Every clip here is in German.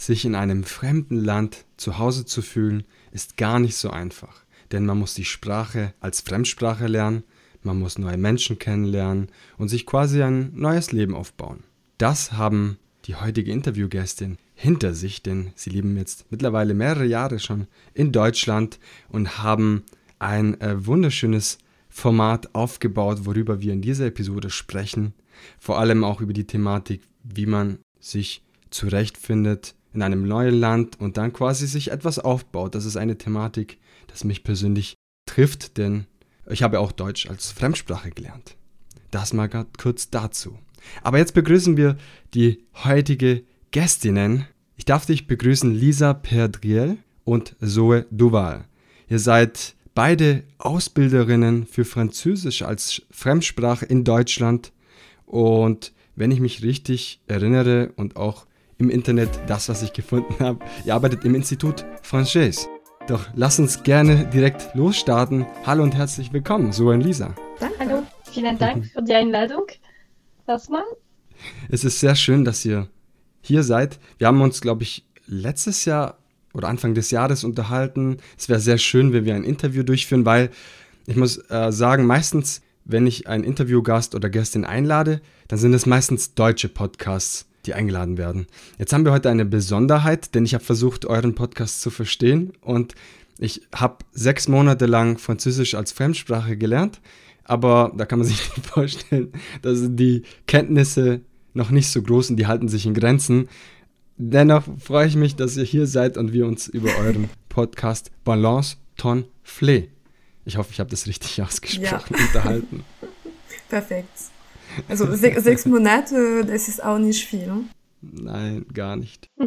sich in einem fremden Land zu Hause zu fühlen, ist gar nicht so einfach. Denn man muss die Sprache als Fremdsprache lernen, man muss neue Menschen kennenlernen und sich quasi ein neues Leben aufbauen. Das haben die heutige Interviewgästin hinter sich, denn sie leben jetzt mittlerweile mehrere Jahre schon in Deutschland und haben ein äh, wunderschönes Format aufgebaut, worüber wir in dieser Episode sprechen. Vor allem auch über die Thematik, wie man sich zurechtfindet in einem neuen Land und dann quasi sich etwas aufbaut. Das ist eine Thematik, das mich persönlich trifft, denn ich habe auch Deutsch als Fremdsprache gelernt. Das mal kurz dazu. Aber jetzt begrüßen wir die heutige Gästinnen. Ich darf dich begrüßen, Lisa Perdriel und Zoe Duval. Ihr seid beide Ausbilderinnen für Französisch als Fremdsprache in Deutschland. Und wenn ich mich richtig erinnere und auch im Internet das, was ich gefunden habe, ihr arbeitet im Institut Français. Doch lass uns gerne direkt losstarten. Hallo und herzlich willkommen, und Lisa. Hallo, vielen Dank für die Einladung. Erstmal. Es ist sehr schön, dass ihr hier seid. Wir haben uns, glaube ich, letztes Jahr oder Anfang des Jahres unterhalten. Es wäre sehr schön, wenn wir ein Interview durchführen, weil ich muss äh, sagen, meistens, wenn ich einen Interviewgast oder Gästin einlade, dann sind es meistens deutsche Podcasts, die eingeladen werden. Jetzt haben wir heute eine Besonderheit, denn ich habe versucht, euren Podcast zu verstehen und ich habe sechs Monate lang Französisch als Fremdsprache gelernt, aber da kann man sich nicht vorstellen, dass die Kenntnisse noch nicht so groß sind, die halten sich in Grenzen. Dennoch freue ich mich, dass ihr hier seid und wir uns über euren Podcast Balance Ton Flé, ich hoffe, ich habe das richtig ausgesprochen, ja. unterhalten. Perfekt. Also se sechs Monate, das ist auch nicht viel. Ne? Nein, gar nicht.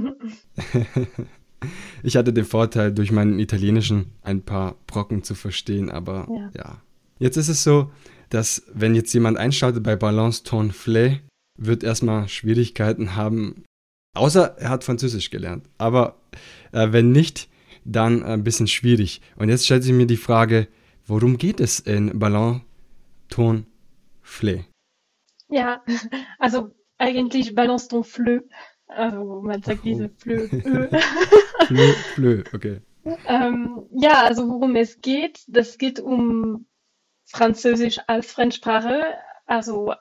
ich hatte den Vorteil, durch meinen Italienischen ein paar Brocken zu verstehen, aber ja. ja. Jetzt ist es so, dass wenn jetzt jemand einschaltet bei Balance Ton Flé, wird erstmal Schwierigkeiten haben, außer er hat Französisch gelernt. Aber äh, wenn nicht, dann ein bisschen schwierig. Und jetzt stellt sich mir die Frage, worum geht es in Ballon, Ton, Flé? Ja, also eigentlich Balance ton Fleu. Also man sagt diese Fleu. Fleu, Fleu, okay. Ähm, ja, also worum es geht, das geht um Französisch als Fremdsprache. Also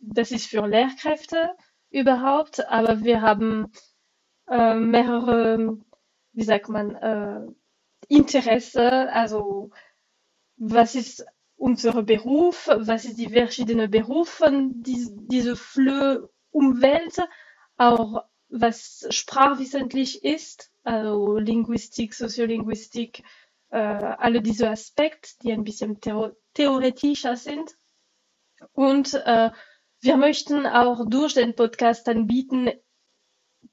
das ist für Lehrkräfte überhaupt, aber wir haben äh, mehrere, wie sagt man, äh, Interesse, also was ist unser Beruf, was ist die verschiedenen Berufe, die, diese Flö-Umwelt, auch was sprachwissentlich ist, also Linguistik, Soziolinguistik, äh, alle diese Aspekte, die ein bisschen theoretischer sind. Und äh, wir möchten auch durch den Podcast anbieten,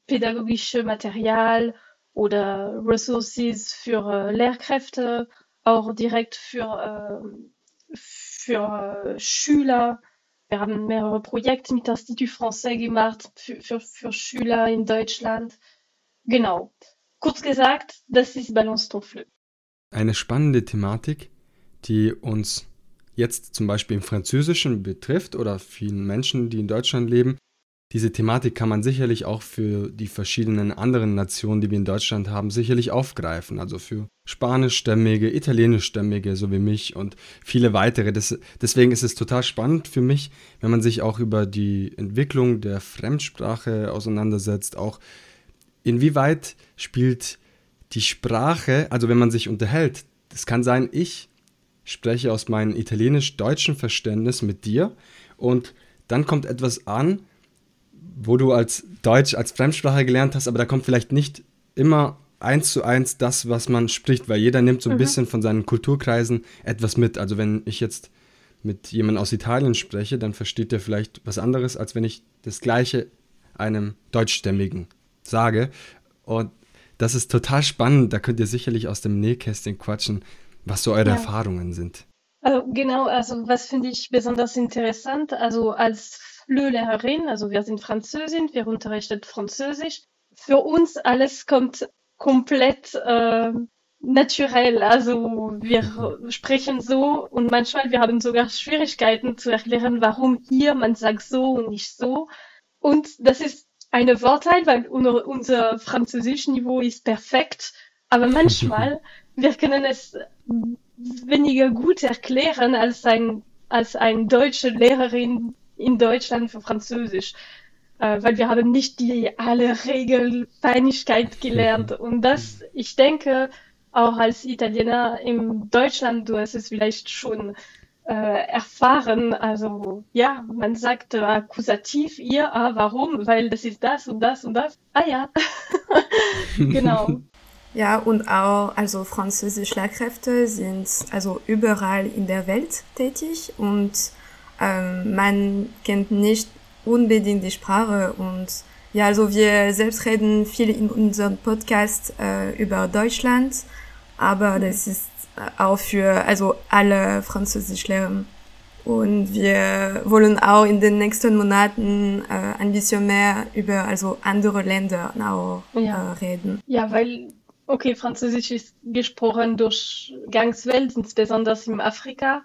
pädagogische Material oder Resources für äh, Lehrkräfte, auch direkt für, äh, für Schüler. Wir haben mehrere Projekte mit Institut Français gemacht für, für, für Schüler in Deutschland. Genau. Kurz gesagt, das ist Balance ton Fleu. Eine spannende Thematik, die uns jetzt zum Beispiel im Französischen betrifft oder vielen Menschen, die in Deutschland leben. Diese Thematik kann man sicherlich auch für die verschiedenen anderen Nationen, die wir in Deutschland haben, sicherlich aufgreifen. Also für spanischstämmige, italienischstämmige, so wie mich und viele weitere. Das, deswegen ist es total spannend für mich, wenn man sich auch über die Entwicklung der Fremdsprache auseinandersetzt, auch inwieweit spielt die Sprache, also wenn man sich unterhält, das kann sein, ich spreche aus meinem italienisch-deutschen Verständnis mit dir und dann kommt etwas an, wo du als Deutsch, als Fremdsprache gelernt hast, aber da kommt vielleicht nicht immer eins zu eins das, was man spricht, weil jeder nimmt so ein mhm. bisschen von seinen Kulturkreisen etwas mit. Also wenn ich jetzt mit jemandem aus Italien spreche, dann versteht der vielleicht was anderes, als wenn ich das Gleiche einem Deutschstämmigen sage. Und das ist total spannend. Da könnt ihr sicherlich aus dem Nähkästchen quatschen, was so eure ja. Erfahrungen sind. Also genau, also was finde ich besonders interessant, also als Flö-Lehrerin, also wir sind Französin, wir unterrichten Französisch. Für uns alles kommt komplett äh, naturell, also wir sprechen so und manchmal wir haben sogar Schwierigkeiten zu erklären, warum hier man sagt so und nicht so. Und das ist eine Vorteil, weil unser, unser Französischniveau ist perfekt, aber manchmal wir können es weniger gut erklären als ein als eine deutsche Lehrerin in Deutschland für Französisch, äh, weil wir haben nicht die alle Regelfeinigkeit gelernt und das, ich denke, auch als Italiener in Deutschland, du hast es vielleicht schon äh, erfahren. Also ja, man sagt äh, Akkusativ, ihr, ah, warum? Weil das ist das und das und das. Ah ja, genau. Ja, und auch, also französische Lehrkräfte sind also überall in der Welt tätig und ähm, man kennt nicht unbedingt die Sprache und ja, also wir selbst reden viel in unserem Podcast äh, über Deutschland, aber das ist auch für also alle Französisch lernen. Und wir wollen auch in den nächsten Monaten äh, ein bisschen mehr über also andere Länder auch ja. äh, reden. Ja, weil okay, Französisch ist gesprochen durch ganz Welt, insbesondere in Afrika.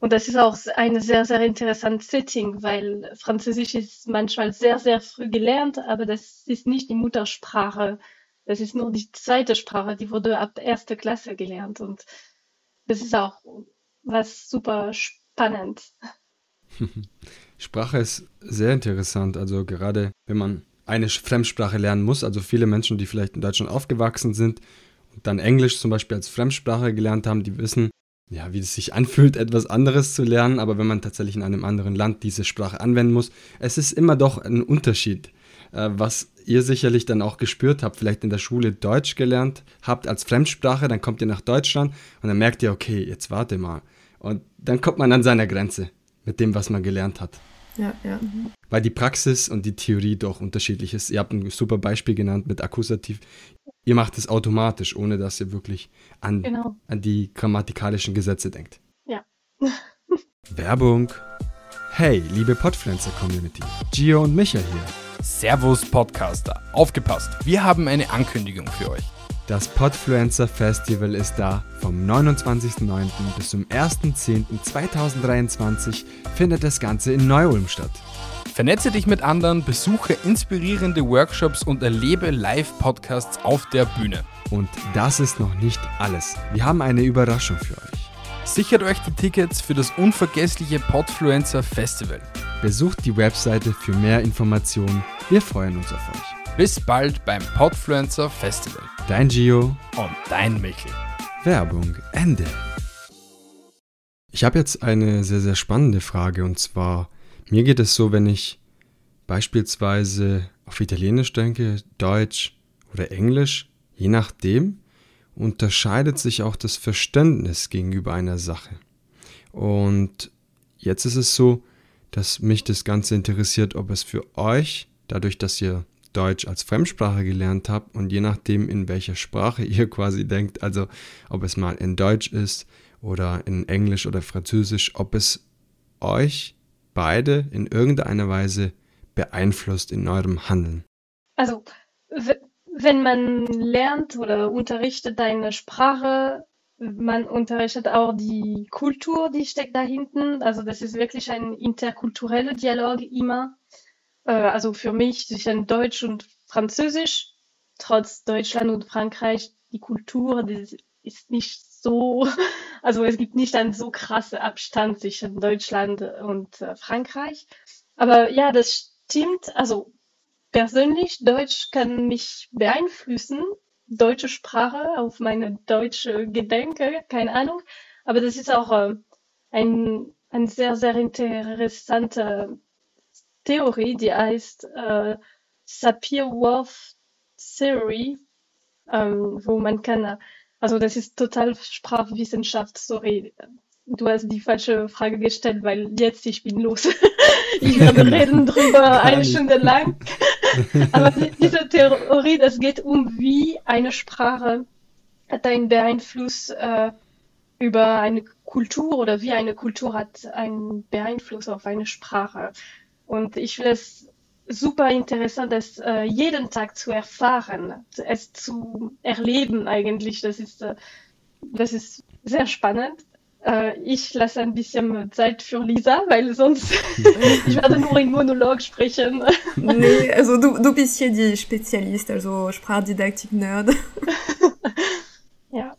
Und das ist auch ein sehr, sehr interessantes Setting, weil Französisch ist manchmal sehr, sehr früh gelernt, aber das ist nicht die Muttersprache. Das ist nur die zweite Sprache, die wurde ab erster Klasse gelernt. Und das ist auch was super spannend. Sprache ist sehr interessant, also gerade wenn man eine Fremdsprache lernen muss, also viele Menschen, die vielleicht in Deutschland aufgewachsen sind und dann Englisch zum Beispiel als Fremdsprache gelernt haben, die wissen, ja, wie es sich anfühlt, etwas anderes zu lernen, aber wenn man tatsächlich in einem anderen Land diese Sprache anwenden muss, es ist immer doch ein Unterschied. Äh, was ihr sicherlich dann auch gespürt habt, vielleicht in der Schule Deutsch gelernt habt als Fremdsprache, dann kommt ihr nach Deutschland und dann merkt ihr, okay, jetzt warte mal. Und dann kommt man an seiner Grenze mit dem, was man gelernt hat. Ja, ja. Weil die Praxis und die Theorie doch unterschiedlich ist. Ihr habt ein super Beispiel genannt mit Akkusativ. Ihr macht es automatisch, ohne dass ihr wirklich an, genau. an die grammatikalischen Gesetze denkt. Ja. Werbung. Hey, liebe Podpflanzer-Community. Gio und Micha hier. Servus Podcaster, aufgepasst, wir haben eine Ankündigung für euch. Das Podfluencer Festival ist da. Vom 29.09. bis zum 1.10.2023 findet das Ganze in Neu-Ulm statt. Vernetze dich mit anderen, besuche inspirierende Workshops und erlebe Live-Podcasts auf der Bühne. Und das ist noch nicht alles. Wir haben eine Überraschung für euch. Sichert euch die Tickets für das unvergessliche Podfluencer Festival. Besucht die Webseite für mehr Informationen. Wir freuen uns auf euch. Bis bald beim Podfluencer Festival. Dein Gio und dein Michel. Werbung Ende. Ich habe jetzt eine sehr, sehr spannende Frage und zwar, mir geht es so, wenn ich beispielsweise auf Italienisch denke, Deutsch oder Englisch, je nachdem, unterscheidet sich auch das Verständnis gegenüber einer Sache. Und jetzt ist es so, dass mich das Ganze interessiert, ob es für euch, dadurch, dass ihr Deutsch als Fremdsprache gelernt habt und je nachdem, in welcher Sprache ihr quasi denkt, also ob es mal in Deutsch ist oder in Englisch oder Französisch, ob es euch beide in irgendeiner Weise beeinflusst in eurem Handeln. Also, wenn man lernt oder unterrichtet eine Sprache, man unterrichtet auch die Kultur, die steckt da hinten. Also das ist wirklich ein interkultureller Dialog immer. Äh, also für mich zwischen Deutsch und Französisch, trotz Deutschland und Frankreich, die Kultur die ist nicht so, also es gibt nicht einen so krassen Abstand zwischen Deutschland und äh, Frankreich. Aber ja, das stimmt. Also persönlich, Deutsch kann mich beeinflussen deutsche Sprache, auf meine deutsche Gedenke, keine Ahnung. Aber das ist auch äh, ein, ein sehr, sehr interessante Theorie, die heißt äh, Sapir-Whorf Theory, ähm, wo man kann, also das ist total Sprachwissenschaft, sorry, du hast die falsche Frage gestellt, weil jetzt ich bin los. ich werde reden drüber eine Stunde lang. Aber diese Theorie, das geht um, wie eine Sprache hat einen Beeinfluss äh, über eine Kultur oder wie eine Kultur hat einen Beeinfluss auf eine Sprache. Und ich finde es super interessant, das äh, jeden Tag zu erfahren, es zu erleben eigentlich. Das ist, äh, das ist sehr spannend. Äh, ich lasse ein bisschen Zeit für Lisa, weil sonst ich werde nur in Monolog sprechen. nee, also du, du bist hier die Spezialist, also Sprachdidaktik-Nerd. ja.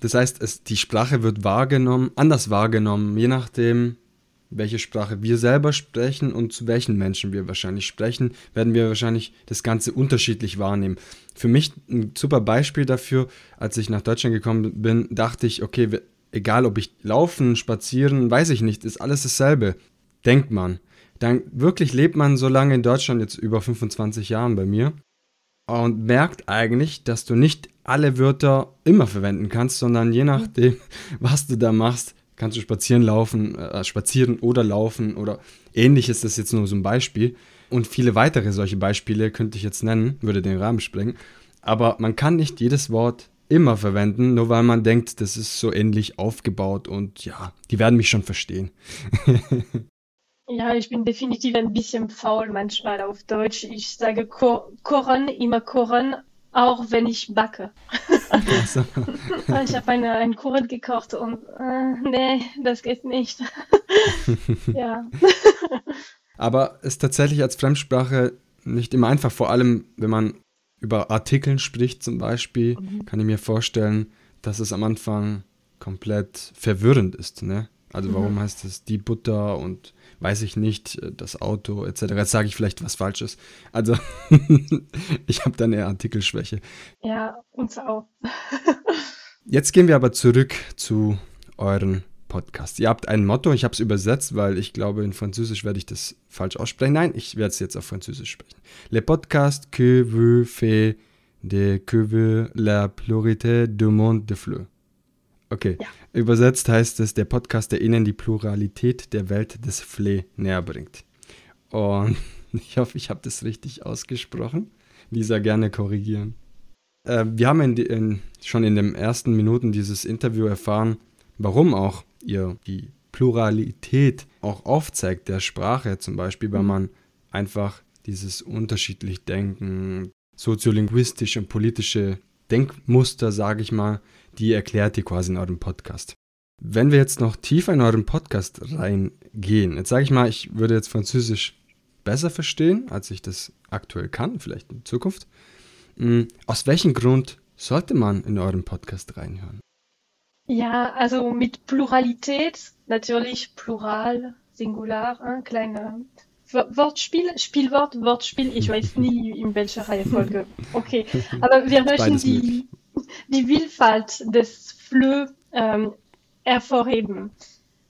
Das heißt, es, die Sprache wird wahrgenommen, anders wahrgenommen, je nachdem, welche Sprache wir selber sprechen und zu welchen Menschen wir wahrscheinlich sprechen, werden wir wahrscheinlich das Ganze unterschiedlich wahrnehmen. Für mich ein super Beispiel dafür, als ich nach Deutschland gekommen bin, dachte ich, okay, egal ob ich laufen, spazieren, weiß ich nicht, ist alles dasselbe. Denkt man. Dann wirklich lebt man so lange in Deutschland, jetzt über 25 Jahren bei mir, und merkt eigentlich, dass du nicht alle Wörter immer verwenden kannst, sondern je nachdem, was du da machst, kannst du spazieren laufen, äh, spazieren oder laufen oder ähnlich ist das jetzt nur so ein Beispiel. Und viele weitere solche Beispiele könnte ich jetzt nennen, würde den Rahmen sprengen. Aber man kann nicht jedes Wort immer verwenden, nur weil man denkt, das ist so ähnlich aufgebaut und ja, die werden mich schon verstehen. ja, ich bin definitiv ein bisschen faul manchmal auf Deutsch. Ich sage kochen, immer kochen, auch wenn ich backe. Also. ich habe eine, einen Kuchen gekocht und äh, nee, das geht nicht. ja. Aber ist tatsächlich als Fremdsprache nicht immer einfach, vor allem wenn man über Artikeln spricht zum Beispiel, mhm. kann ich mir vorstellen, dass es am Anfang komplett verwirrend ist. Ne? Also warum mhm. heißt es die Butter und weiß ich nicht, äh, das Auto etc. Jetzt sage ich vielleicht was Falsches. Also ich habe da eine Artikelschwäche. Ja, uns auch. Jetzt gehen wir aber zurück zu euren Podcast. Ihr habt ein Motto, ich habe es übersetzt, weil ich glaube, in Französisch werde ich das falsch aussprechen. Nein, ich werde es jetzt auf Französisch sprechen. Le podcast que vous fait de que veut la pluralité du monde de fleurs. Okay. Ja. Übersetzt heißt es, der Podcast, der Ihnen die Pluralität der Welt des Fle näher bringt. Und ich hoffe, ich habe das richtig ausgesprochen. Lisa, gerne korrigieren. Äh, wir haben in, in, schon in den ersten Minuten dieses Interview erfahren, warum auch ihr die Pluralität auch aufzeigt der Sprache, zum Beispiel, weil mhm. man einfach dieses unterschiedlich Denken, soziolinguistische und politische Denkmuster, sage ich mal, die erklärt ihr quasi in eurem Podcast. Wenn wir jetzt noch tiefer in euren Podcast reingehen, jetzt sage ich mal, ich würde jetzt Französisch besser verstehen, als ich das aktuell kann, vielleicht in Zukunft. Hm, aus welchem Grund sollte man in euren Podcast reinhören? Ja, also mit Pluralität, natürlich Plural, Singular, ein kleiner Wortspiel, Spielwort, Wortspiel, ich weiß nie in welcher Reihenfolge. Okay, aber wir möchten die, die Vielfalt des Flö ähm, hervorheben.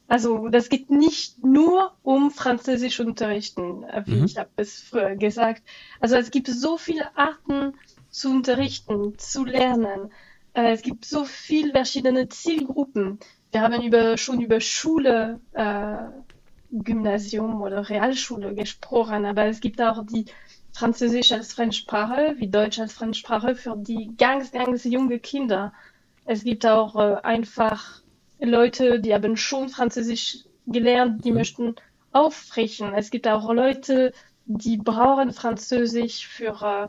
Also das geht nicht nur um Französisch unterrichten, äh, wie mhm. ich habe es früher gesagt. Also es gibt so viele Arten zu unterrichten, zu lernen. Äh, es gibt so viele verschiedene Zielgruppen. Wir haben über, schon über Schule, äh, Gymnasium oder Realschule gesprochen, aber es gibt auch die Französisch als Fremdsprache, wie Deutsch als Fremdsprache für die ganz, ganz junge Kinder. Es gibt auch äh, einfach Leute, die haben schon Französisch gelernt, die mhm. möchten auffrischen. Es gibt auch Leute, die brauchen Französisch für äh,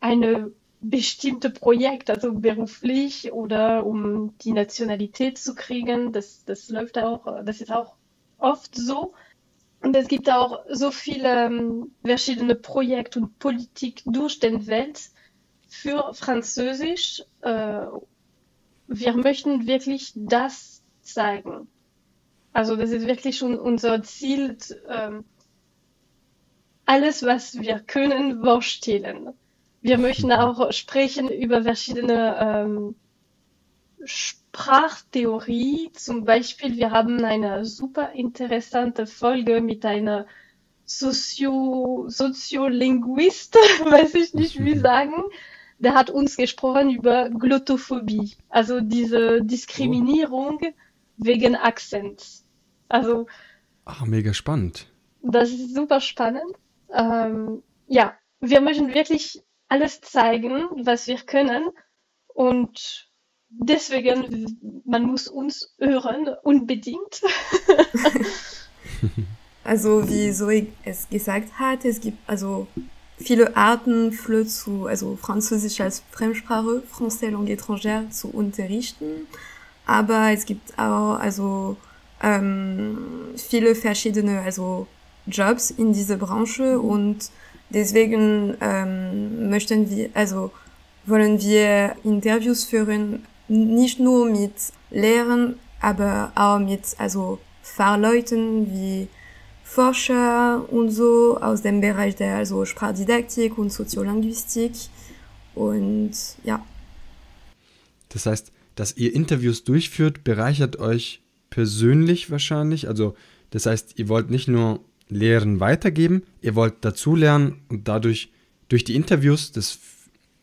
eine bestimmte Projekt, also beruflich oder um die Nationalität zu kriegen. Das, das läuft auch, das ist auch oft so. Und es gibt auch so viele ähm, verschiedene Projekte und Politik durch den Welt für Französisch. Äh, wir möchten wirklich das zeigen. Also das ist wirklich schon unser Ziel, äh, alles, was wir können, vorstellen. Wir möchten auch sprechen über verschiedene ähm, Sprachtheorie. Zum Beispiel, wir haben eine super interessante Folge mit einer Sozio Soziolinguist, weiß ich nicht wie sagen. Der hat uns gesprochen über Glottophobie, also diese Diskriminierung wegen Akzents. Also. Ach, mega spannend. Das ist super spannend. Ähm, ja, wir möchten wirklich alles zeigen, was wir können. Und deswegen, man muss uns hören, unbedingt. also, wie Zoe es gesagt hat, es gibt also viele Arten, Flö zu, also Französisch als Fremdsprache, Français Langue étrangère zu unterrichten. aber es gibt auch also ähm, viele verschiedene also Jobs in dieser Branche und deswegen ähm, möchten wir also wollen wir Interviews führen nicht nur mit Lehrern aber auch mit also Fachleuten wie Forscher und so aus dem Bereich der also Sprachdidaktik und Soziolinguistik und ja. Das heißt, dass ihr Interviews durchführt, bereichert euch persönlich wahrscheinlich. Also das heißt, ihr wollt nicht nur Lehren weitergeben, ihr wollt dazulernen und dadurch durch die Interviews, das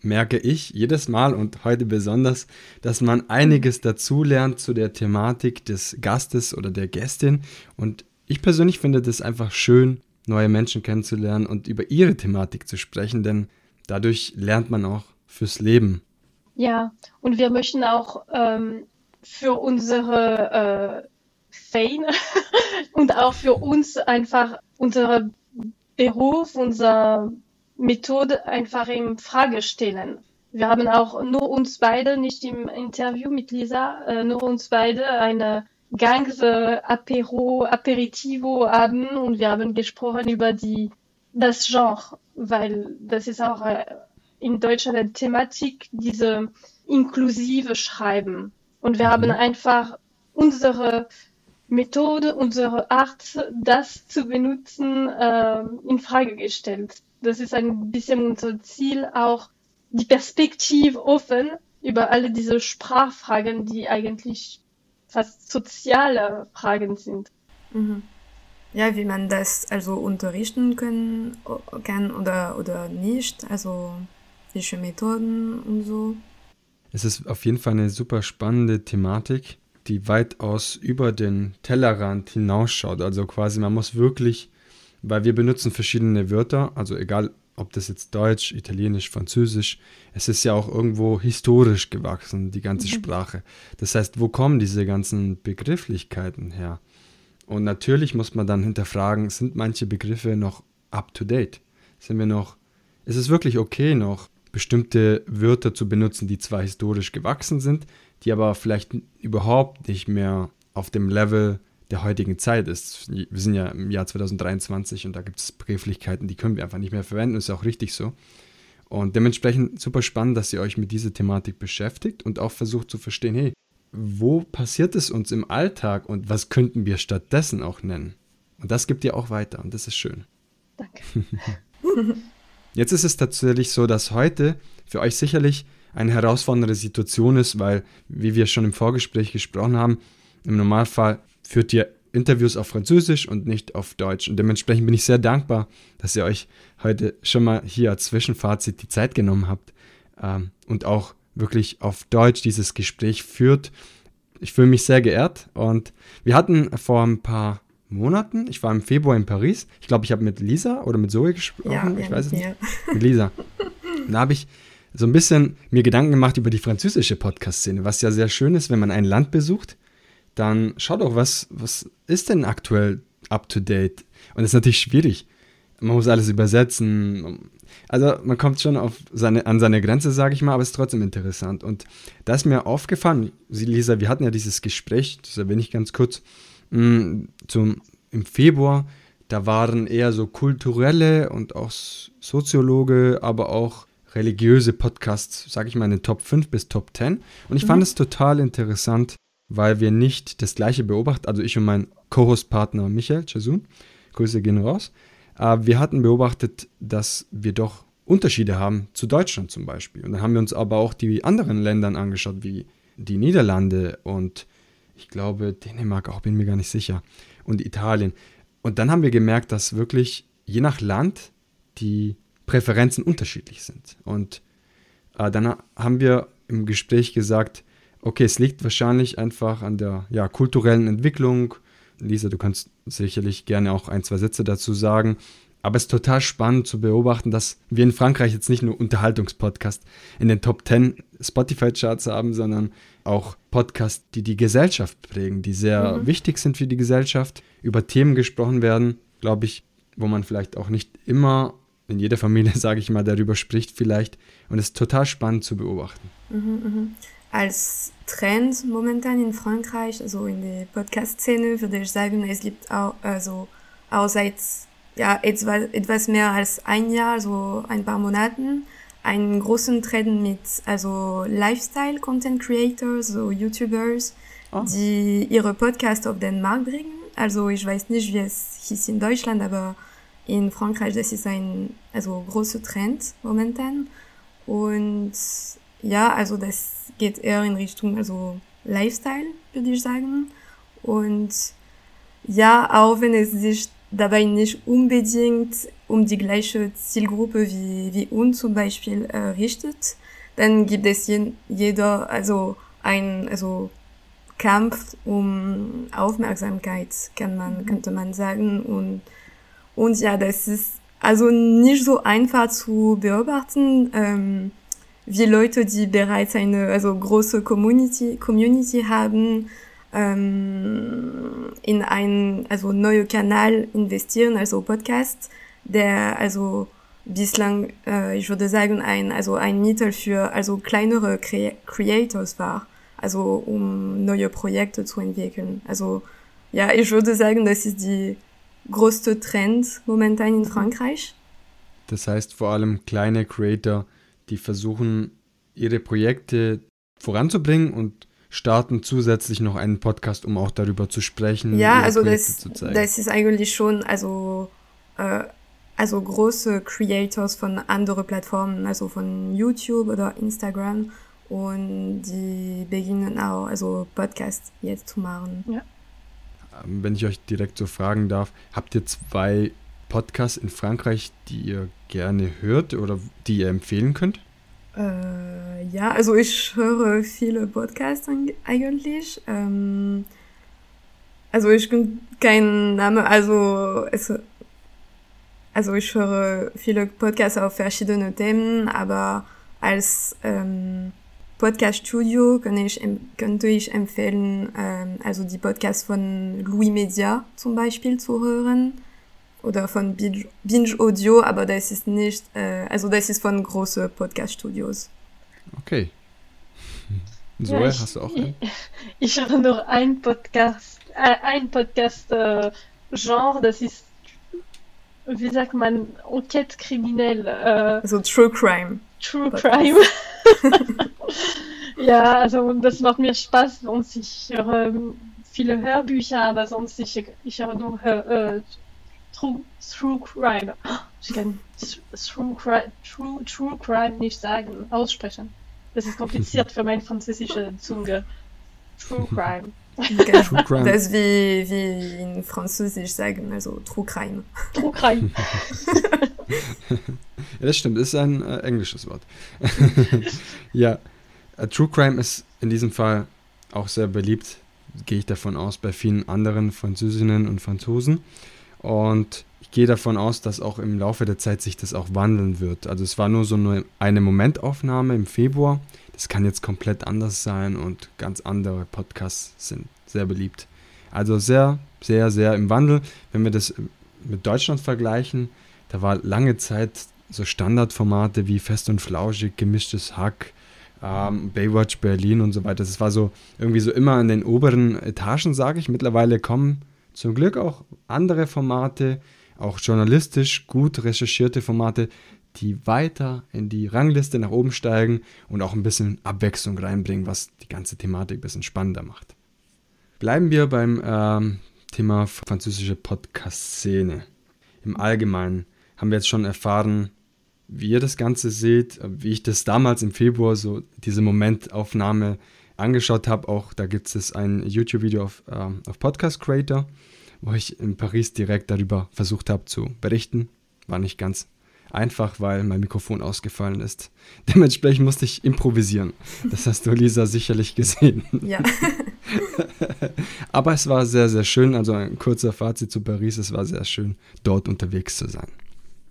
merke ich jedes Mal und heute besonders, dass man einiges dazulernt zu der Thematik des Gastes oder der Gästin. Und ich persönlich finde das einfach schön, neue Menschen kennenzulernen und über ihre Thematik zu sprechen, denn dadurch lernt man auch fürs Leben. Ja, und wir möchten auch ähm, für unsere äh, Fame und auch für uns einfach unser Beruf, unser Methode einfach in Frage stellen. Wir haben auch nur uns beide, nicht im Interview mit Lisa, äh, nur uns beide eine ganze Apero, Aperitivo haben und wir haben gesprochen über die, das Genre, weil das ist auch äh, in Deutschland eine Thematik, diese inklusive Schreiben. Und wir haben mhm. einfach unsere Methode, unsere Art, das zu benutzen, äh, in Frage gestellt. Das ist ein bisschen unser Ziel, auch die Perspektive offen über alle diese Sprachfragen, die eigentlich fast soziale Fragen sind. Mhm. Ja, wie man das also unterrichten können, kann oder, oder nicht, also welche Methoden und so. Es ist auf jeden Fall eine super spannende Thematik, die weitaus über den Tellerrand hinausschaut. Also quasi, man muss wirklich, weil wir benutzen verschiedene Wörter, also egal ob das jetzt Deutsch, Italienisch, Französisch, es ist ja auch irgendwo historisch gewachsen, die ganze mhm. Sprache. Das heißt, wo kommen diese ganzen Begrifflichkeiten her? Und natürlich muss man dann hinterfragen, sind manche Begriffe noch up-to-date? Sind wir noch, ist es wirklich okay noch, bestimmte Wörter zu benutzen, die zwar historisch gewachsen sind, die aber vielleicht überhaupt nicht mehr auf dem Level der heutigen Zeit ist. Wir sind ja im Jahr 2023 und da gibt es Begrifflichkeiten, die können wir einfach nicht mehr verwenden, ist auch richtig so. Und dementsprechend super spannend, dass ihr euch mit dieser Thematik beschäftigt und auch versucht zu verstehen, hey, wo passiert es uns im Alltag und was könnten wir stattdessen auch nennen? Und das gibt ihr auch weiter und das ist schön. Danke. Jetzt ist es tatsächlich so, dass heute für euch sicherlich eine herausfordernde Situation ist, weil, wie wir schon im Vorgespräch gesprochen haben, im Normalfall führt ihr Interviews auf Französisch und nicht auf Deutsch. Und dementsprechend bin ich sehr dankbar, dass ihr euch heute schon mal hier als Zwischenfazit die Zeit genommen habt ähm, und auch wirklich auf Deutsch dieses Gespräch führt. Ich fühle mich sehr geehrt und wir hatten vor ein paar Monaten, ich war im Februar in Paris, ich glaube, ich habe mit Lisa oder mit Zoe gesprochen, ja, ich weiß es nicht, mit Lisa. Da habe ich so ein bisschen mir Gedanken gemacht über die französische Podcast-Szene, was ja sehr schön ist, wenn man ein Land besucht dann schau doch, was, was ist denn aktuell up to date? Und das ist natürlich schwierig. Man muss alles übersetzen. Also man kommt schon auf seine, an seine Grenze, sage ich mal, aber es ist trotzdem interessant. Und da ist mir aufgefallen, Sie, Lisa, wir hatten ja dieses Gespräch, das erwähne ich ganz kurz, mh, mm, zum, im Februar, da waren eher so kulturelle und auch Soziologe, aber auch religiöse Podcasts, sage ich mal, in den Top 5 bis Top 10. Und ich mhm. fand es total interessant, weil wir nicht das gleiche beobachten, also ich und mein Co-Host-Partner Michael Chasun, Grüße gehen raus, äh, wir hatten beobachtet, dass wir doch Unterschiede haben zu Deutschland zum Beispiel. Und dann haben wir uns aber auch die anderen Länder angeschaut, wie die Niederlande und ich glaube Dänemark auch, bin mir gar nicht sicher, und Italien. Und dann haben wir gemerkt, dass wirklich je nach Land die Präferenzen unterschiedlich sind. Und äh, dann haben wir im Gespräch gesagt, Okay, es liegt wahrscheinlich einfach an der ja, kulturellen Entwicklung. Lisa, du kannst sicherlich gerne auch ein, zwei Sätze dazu sagen. Aber es ist total spannend zu beobachten, dass wir in Frankreich jetzt nicht nur Unterhaltungspodcast in den Top 10 Spotify-Charts haben, sondern auch Podcasts, die die Gesellschaft prägen, die sehr mhm. wichtig sind für die Gesellschaft, über Themen gesprochen werden, glaube ich, wo man vielleicht auch nicht immer in jeder Familie, sage ich mal, darüber spricht vielleicht. Und es ist total spannend zu beobachten. Mhm, mh. Als Trend momentan in Frankreich, also in der Podcast-Szene, würde ich sagen, es gibt auch, also auch seit ja, etwas, etwas mehr als ein Jahr, so ein paar Monaten, einen großen Trend mit also Lifestyle Content Creators, so YouTubers, oh. die ihre Podcasts auf den Markt bringen. Also ich weiß nicht, wie es hieß in Deutschland, aber in Frankreich das ist ein also großer Trend momentan. Und ja, also das geht eher in Richtung also Lifestyle, würde ich sagen. Und ja, auch wenn es sich dabei nicht unbedingt um die gleiche Zielgruppe wie, wie uns zum Beispiel äh, richtet, dann gibt es je, jeder also ein also Kampf um Aufmerksamkeit, kann man mhm. könnte man sagen und und ja, das ist also nicht so einfach zu beobachten, ähm, wie Leute, die bereits eine also große Community Community haben, ähm, in einen also neue Kanal investieren, also Podcast, der also bislang, äh, ich würde sagen, ein also ein Mittel für also kleinere Cre Creators war, also um neue Projekte zu entwickeln. Also ja, ich würde sagen, das ist die größte Trend momentan in Frankreich. Das heißt vor allem kleine Creator, die versuchen ihre Projekte voranzubringen und starten zusätzlich noch einen Podcast, um auch darüber zu sprechen. Ja, also das, das ist eigentlich schon, also, äh, also große Creators von anderen Plattformen, also von YouTube oder Instagram und die beginnen auch, also Podcasts jetzt zu machen. Ja. Ähm, wenn ich euch direkt so fragen darf, habt ihr zwei Podcasts in Frankreich, die ihr gerne hört oder die ihr empfehlen könnt? Äh, ja, also ich höre viele Podcasts eigentlich. Ähm, also ich bin kein Name, also es, also ich höre viele Podcasts auf verschiedene Themen, aber als ähm, Podcast-Studio ich, könnte ich empfehlen, ähm, also die Podcasts von Louis Media zum Beispiel zu hören oder von Binge Audio, aber das ist nicht, äh, also das ist von großen Podcast-Studios. Okay. Zoe, ja, hast du auch einen? Ich, ich habe noch ein Podcast, äh, ein Podcast-Genre, äh, das ist, wie sagt man, Enquête kriminell. Äh, also True Crime. True Podcast. Crime. ja, also das macht mir Spaß und ich höre viele Hörbücher, aber sonst ich, ich höre nur äh, True, True Crime. Ich kann True Crime, True, True Crime nicht sagen, aussprechen. Das ist kompliziert für meine französische Zunge. True Crime. Okay. True Crime. Das ist wie, wie in Französisch sagen, also True Crime. True Crime. ja, das stimmt, ist ein äh, englisches Wort. ja, uh, True Crime ist in diesem Fall auch sehr beliebt, gehe ich davon aus, bei vielen anderen Französinnen und Franzosen. Und ich gehe davon aus, dass auch im Laufe der Zeit sich das auch wandeln wird. Also es war nur so eine Momentaufnahme im Februar. Das kann jetzt komplett anders sein und ganz andere Podcasts sind sehr beliebt. Also sehr, sehr, sehr im Wandel. Wenn wir das mit Deutschland vergleichen, da war lange Zeit so Standardformate wie Fest und Flauschig, gemischtes Hack, ähm, Baywatch Berlin und so weiter. Das war so irgendwie so immer in den oberen Etagen, sage ich. Mittlerweile kommen zum Glück auch andere Formate, auch journalistisch gut recherchierte Formate, die weiter in die Rangliste nach oben steigen und auch ein bisschen Abwechslung reinbringen, was die ganze Thematik ein bisschen spannender macht. Bleiben wir beim ähm, Thema französische Podcast-Szene. Im Allgemeinen haben wir jetzt schon erfahren, wie ihr das Ganze seht, wie ich das damals im Februar so diese Momentaufnahme angeschaut habe. Auch da gibt es ein YouTube-Video auf, ähm, auf Podcast Creator, wo ich in Paris direkt darüber versucht habe zu berichten. War nicht ganz einfach, weil mein Mikrofon ausgefallen ist. Dementsprechend musste ich improvisieren. Das hast du, Lisa, sicherlich gesehen. Ja. Aber es war sehr, sehr schön. Also ein kurzer Fazit zu Paris. Es war sehr schön, dort unterwegs zu sein.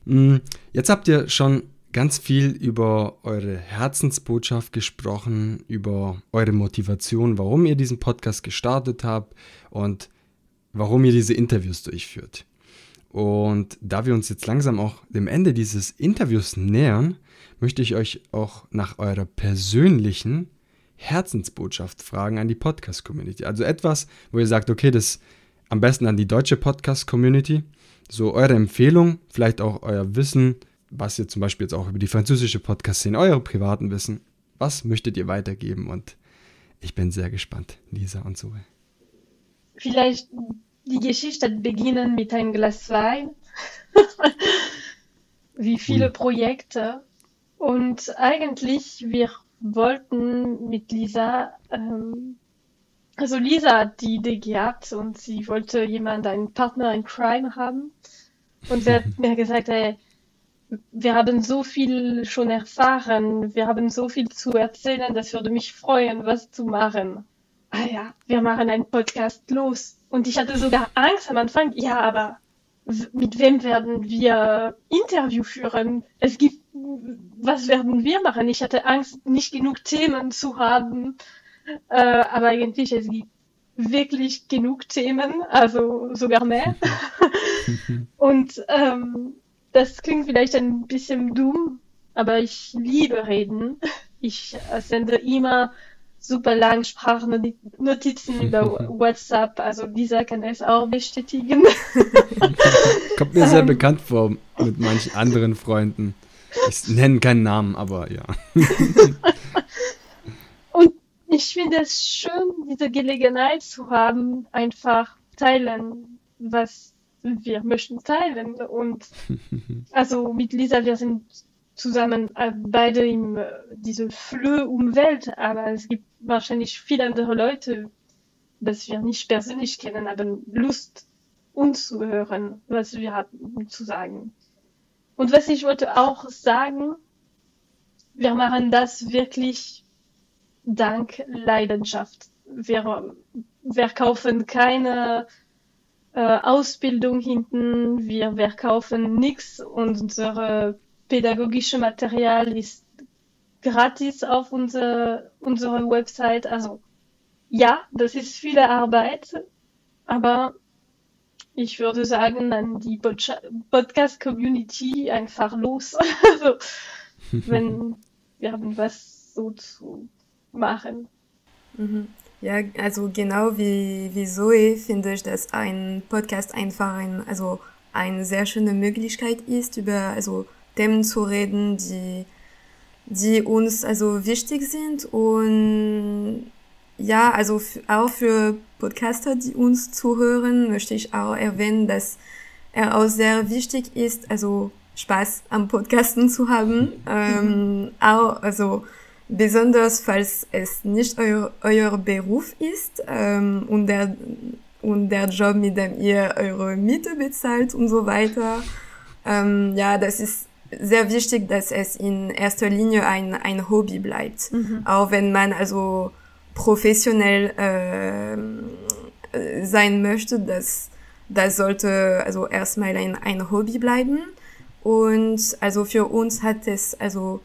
Hm, jetzt habt ihr schon ganz viel über eure Herzensbotschaft gesprochen, über eure Motivation, warum ihr diesen Podcast gestartet habt und warum ihr diese Interviews durchführt. Und da wir uns jetzt langsam auch dem Ende dieses Interviews nähern, möchte ich euch auch nach eurer persönlichen Herzensbotschaft fragen an die Podcast-Community. Also etwas, wo ihr sagt, okay, das am besten an die deutsche Podcast-Community. So eure Empfehlung, vielleicht auch euer Wissen, was ihr zum Beispiel jetzt auch über die französische Podcast-Szene, eure privaten Wissen, was möchtet ihr weitergeben? Und ich bin sehr gespannt, Lisa und Zoe. Vielleicht die Geschichte beginnen mit einem Glas Wein. Wie viele mhm. Projekte. Und eigentlich, wir wollten mit Lisa, ähm, also Lisa hat die Idee gehabt und sie wollte jemand, einen Partner in Crime haben. Und sie hat mir gesagt, ey, wir haben so viel schon erfahren, wir haben so viel zu erzählen, das würde mich freuen, was zu machen. Ah ja, wir machen einen Podcast los. Und ich hatte sogar Angst am Anfang, ja, aber mit wem werden wir Interview führen? Es gibt, was werden wir machen? Ich hatte Angst, nicht genug Themen zu haben. Äh, aber eigentlich, es gibt wirklich genug Themen, also sogar mehr. Und ähm, das klingt vielleicht ein bisschen dumm, aber ich liebe Reden. Ich sende immer super lange Sprachnotizen über WhatsApp. Also Lisa kann es auch bestätigen. Kommt mir sehr ähm, bekannt vor mit manchen anderen Freunden. Ich nenne keinen Namen, aber ja. Und ich finde es schön, diese Gelegenheit zu haben, einfach teilen, was wir möchten teilen. Und also mit Lisa, wir sind zusammen äh, beide in äh, diese Flö-Umwelt, aber es gibt wahrscheinlich viele andere Leute, das wir nicht persönlich kennen, haben Lust, uns zu hören, was wir hatten zu sagen. Und was ich wollte auch sagen, wir machen das wirklich dank Leidenschaft. Wir, wir kaufen keine äh, Ausbildung hinten, wir verkaufen nichts und unsere pädagogische Material ist gratis auf unsere, unserer Website. Also ja, das ist viel Arbeit, aber ich würde sagen, an die Podcast-Community einfach los. also, wenn wir haben was so zu machen. Mhm. Ja, also genau wie, wie Zoe finde ich, dass ein Podcast einfach ein, also eine sehr schöne Möglichkeit ist, über also Themen zu reden, die, die uns also wichtig sind und ja, also auch für Podcaster, die uns zuhören, möchte ich auch erwähnen, dass er auch sehr wichtig ist, also Spaß am Podcasten zu haben. ähm, auch, also besonders falls es nicht euer, euer Beruf ist ähm, und der und der Job, mit dem ihr eure Miete bezahlt und so weiter. Ähm, ja, das ist sehr wichtig, dass es in erster Linie ein, ein Hobby bleibt. Mhm. Auch wenn man also professionell äh, sein möchte, das, das sollte also erstmal ein, ein Hobby bleiben. Und also für uns hat es also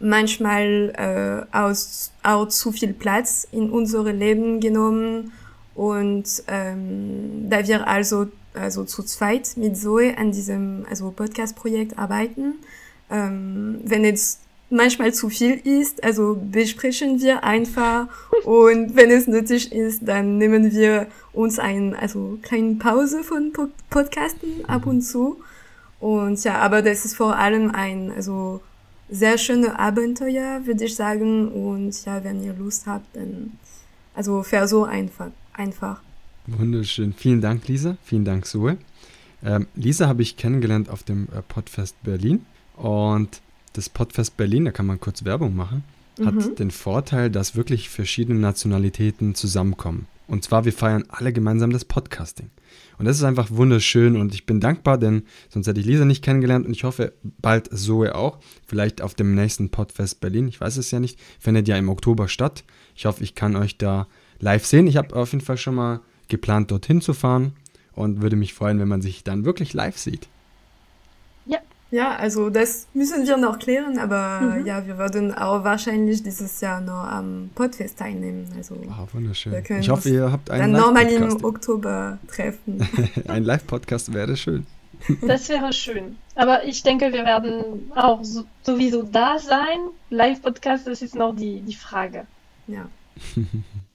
manchmal äh, aus, auch zu viel Platz in unsere Leben genommen. Und ähm, da wir also also zu zweit mit Zoe an diesem also Podcast-Projekt arbeiten. Ähm, wenn es manchmal zu viel ist, also besprechen wir einfach und wenn es nötig ist, dann nehmen wir uns ein also kleine Pause von Podcasten ab und zu. Und ja, aber das ist vor allem ein also sehr schöne Abenteuer, würde ich sagen. Und ja, wenn ihr Lust habt, dann also versuch einfach, einfach. Wunderschön. Vielen Dank, Lisa. Vielen Dank, Zoe. Ähm, Lisa habe ich kennengelernt auf dem äh, Podfest Berlin. Und das Podfest Berlin, da kann man kurz Werbung machen, hat mhm. den Vorteil, dass wirklich verschiedene Nationalitäten zusammenkommen. Und zwar, wir feiern alle gemeinsam das Podcasting. Und das ist einfach wunderschön und ich bin dankbar, denn sonst hätte ich Lisa nicht kennengelernt und ich hoffe bald Zoe auch. Vielleicht auf dem nächsten Podfest Berlin, ich weiß es ja nicht, findet ja im Oktober statt. Ich hoffe, ich kann euch da live sehen. Ich habe auf jeden Fall schon mal geplant, dorthin zu fahren und würde mich freuen, wenn man sich dann wirklich live sieht. Ja. Also das müssen wir noch klären, aber mhm. ja, wir würden auch wahrscheinlich dieses Jahr noch am Podfest teilnehmen. Also oh, wunderschön. Ich hoffe, ihr habt einen Dann nochmal im Oktober treffen. Ein Live-Podcast wäre schön. Das wäre schön. Aber ich denke, wir werden auch so, sowieso da sein. Live-Podcast, das ist noch die, die Frage. Ja.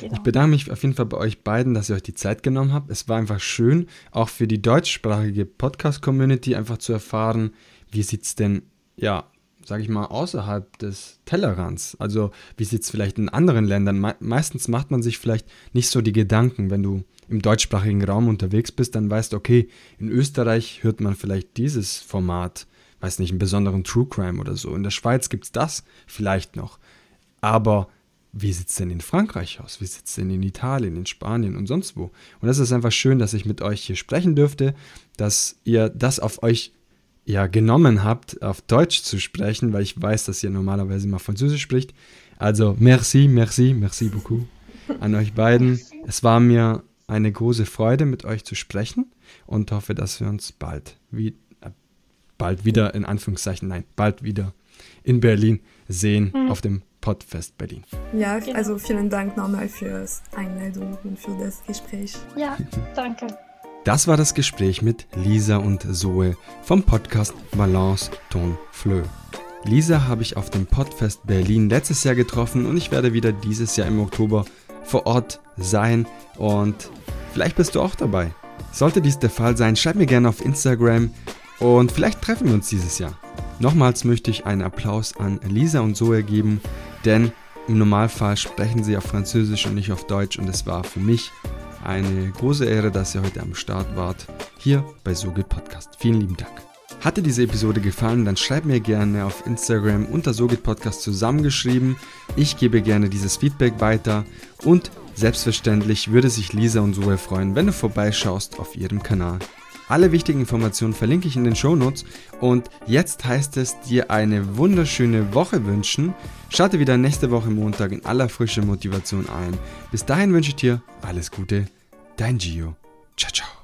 Genau. Ich bedanke mich auf jeden Fall bei euch beiden, dass ihr euch die Zeit genommen habt. Es war einfach schön, auch für die deutschsprachige Podcast-Community einfach zu erfahren, wie sieht es denn, ja, sage ich mal, außerhalb des Tellerrands. Also wie sieht es vielleicht in anderen Ländern? Me meistens macht man sich vielleicht nicht so die Gedanken, wenn du im deutschsprachigen Raum unterwegs bist, dann weißt, okay, in Österreich hört man vielleicht dieses Format, weiß nicht, einen besonderen True Crime oder so. In der Schweiz gibt es das vielleicht noch. Aber wie sieht es denn in Frankreich aus? Wie sieht es denn in Italien, in Spanien und sonst wo? Und das ist einfach schön, dass ich mit euch hier sprechen dürfte, dass ihr das auf euch ja genommen habt, auf Deutsch zu sprechen, weil ich weiß, dass ihr normalerweise mal Französisch spricht. Also merci, merci, merci beaucoup an euch beiden. Es war mir eine große Freude, mit euch zu sprechen und hoffe, dass wir uns bald, wie, äh, bald wieder, in Anführungszeichen, nein, bald wieder in Berlin sehen mhm. auf dem Podfest Berlin. Ja, genau. also vielen Dank nochmal für die Einladung und für das Gespräch. Ja, danke. Das war das Gespräch mit Lisa und Zoe vom Podcast Balance Ton Fleu. Lisa habe ich auf dem Podfest Berlin letztes Jahr getroffen und ich werde wieder dieses Jahr im Oktober vor Ort sein und vielleicht bist du auch dabei. Sollte dies der Fall sein, schreib mir gerne auf Instagram und vielleicht treffen wir uns dieses Jahr. Nochmals möchte ich einen Applaus an Lisa und Zoe geben, denn im Normalfall sprechen sie auf Französisch und nicht auf Deutsch und es war für mich eine große Ehre, dass ihr heute am Start wart, hier bei SoGit Podcast. Vielen lieben Dank. Hat dir diese Episode gefallen, dann schreib mir gerne auf Instagram unter SoGit Podcast zusammengeschrieben. Ich gebe gerne dieses Feedback weiter und selbstverständlich würde sich Lisa und Zoe freuen, wenn du vorbeischaust auf ihrem Kanal. Alle wichtigen Informationen verlinke ich in den Shownotes. Und jetzt heißt es dir eine wunderschöne Woche wünschen. Schalte wieder nächste Woche Montag in aller frische Motivation ein. Bis dahin wünsche ich dir alles Gute. Dein Gio. Ciao, ciao.